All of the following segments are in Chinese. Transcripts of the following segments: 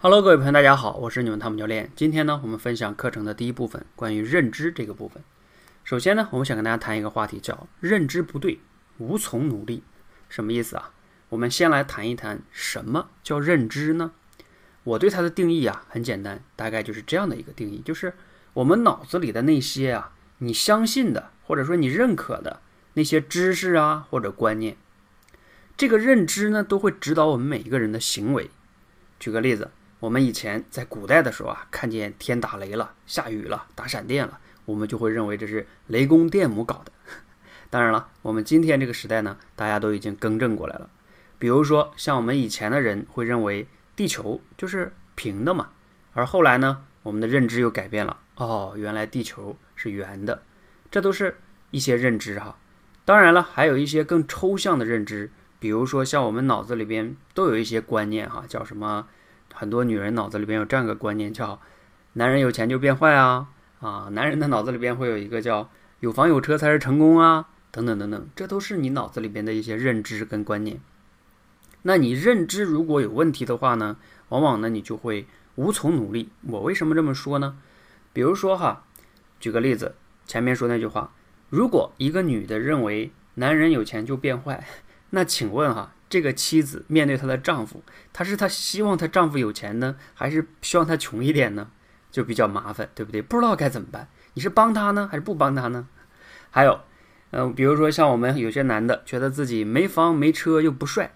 Hello，各位朋友，大家好，我是你们汤姆教练。今天呢，我们分享课程的第一部分，关于认知这个部分。首先呢，我们想跟大家谈一个话题，叫认知不对，无从努力。什么意思啊？我们先来谈一谈什么叫认知呢？我对它的定义啊，很简单，大概就是这样的一个定义，就是我们脑子里的那些啊，你相信的，或者说你认可的那些知识啊，或者观念，这个认知呢，都会指导我们每一个人的行为。举个例子。我们以前在古代的时候啊，看见天打雷了、下雨了、打闪电了，我们就会认为这是雷公电母搞的。当然了，我们今天这个时代呢，大家都已经更正过来了。比如说，像我们以前的人会认为地球就是平的嘛，而后来呢，我们的认知又改变了。哦，原来地球是圆的，这都是一些认知哈。当然了，还有一些更抽象的认知，比如说像我们脑子里边都有一些观念哈，叫什么？很多女人脑子里边有这样一个观念，叫“男人有钱就变坏啊”，啊，男人的脑子里边会有一个叫“有房有车才是成功啊”，等等等等，这都是你脑子里边的一些认知跟观念。那你认知如果有问题的话呢，往往呢你就会无从努力。我为什么这么说呢？比如说哈，举个例子，前面说那句话，如果一个女的认为男人有钱就变坏，那请问哈？这个妻子面对她的丈夫，她是她希望她丈夫有钱呢，还是希望他穷一点呢？就比较麻烦，对不对？不知道该怎么办。你是帮他呢，还是不帮他呢？还有，嗯，比如说像我们有些男的，觉得自己没房没车又不帅，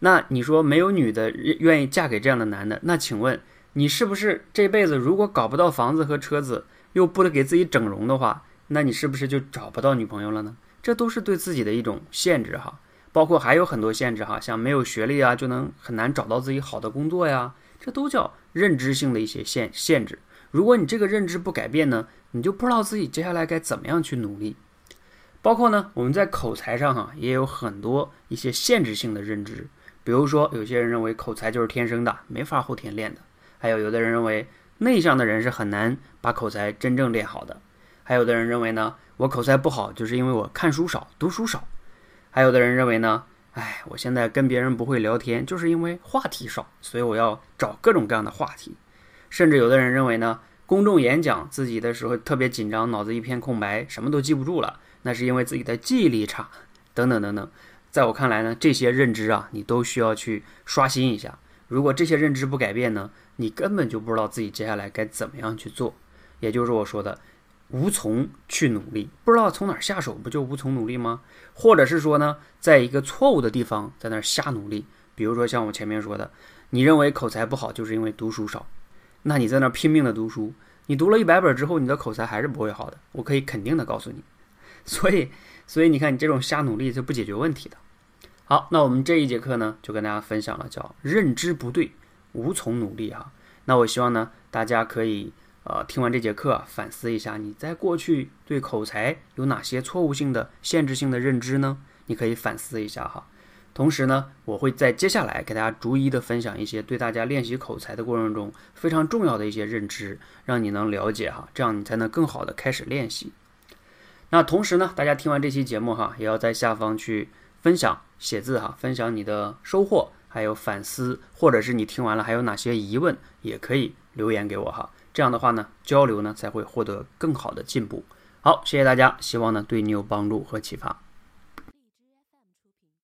那你说没有女的愿意嫁给这样的男的？那请问你是不是这辈子如果搞不到房子和车子，又不得给自己整容的话，那你是不是就找不到女朋友了呢？这都是对自己的一种限制哈。包括还有很多限制哈，像没有学历啊，就能很难找到自己好的工作呀，这都叫认知性的一些限限制。如果你这个认知不改变呢，你就不知道自己接下来该怎么样去努力。包括呢，我们在口才上哈，也有很多一些限制性的认知。比如说，有些人认为口才就是天生的，没法后天练的；还有有的人认为内向的人是很难把口才真正练好的；还有的人认为呢，我口才不好就是因为我看书少，读书少。还有的人认为呢，哎，我现在跟别人不会聊天，就是因为话题少，所以我要找各种各样的话题。甚至有的人认为呢，公众演讲自己的时候特别紧张，脑子一片空白，什么都记不住了，那是因为自己的记忆力差，等等等等。在我看来呢，这些认知啊，你都需要去刷新一下。如果这些认知不改变呢，你根本就不知道自己接下来该怎么样去做。也就是我说的。无从去努力，不知道从哪儿下手，不就无从努力吗？或者是说呢，在一个错误的地方在那儿瞎努力，比如说像我前面说的，你认为口才不好就是因为读书少，那你在那儿拼命的读书，你读了一百本之后，你的口才还是不会好的，我可以肯定的告诉你。所以，所以你看，你这种瞎努力是不解决问题的。好，那我们这一节课呢，就跟大家分享了叫认知不对，无从努力哈。那我希望呢，大家可以。呃，听完这节课，反思一下，你在过去对口才有哪些错误性的、限制性的认知呢？你可以反思一下哈。同时呢，我会在接下来给大家逐一的分享一些对大家练习口才的过程中非常重要的一些认知，让你能了解哈，这样你才能更好的开始练习。那同时呢，大家听完这期节目哈，也要在下方去分享写字哈，分享你的收获，还有反思，或者是你听完了还有哪些疑问，也可以留言给我哈。这样的话呢，交流呢才会获得更好的进步。好，谢谢大家，希望呢对你有帮助和启发。